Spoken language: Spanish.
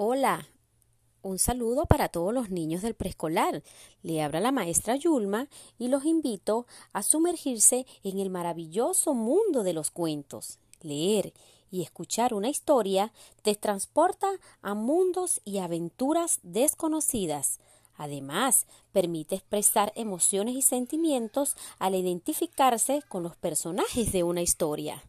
Hola, un saludo para todos los niños del preescolar. Le habla la maestra Yulma y los invito a sumergirse en el maravilloso mundo de los cuentos. Leer y escuchar una historia te transporta a mundos y aventuras desconocidas. Además, permite expresar emociones y sentimientos al identificarse con los personajes de una historia.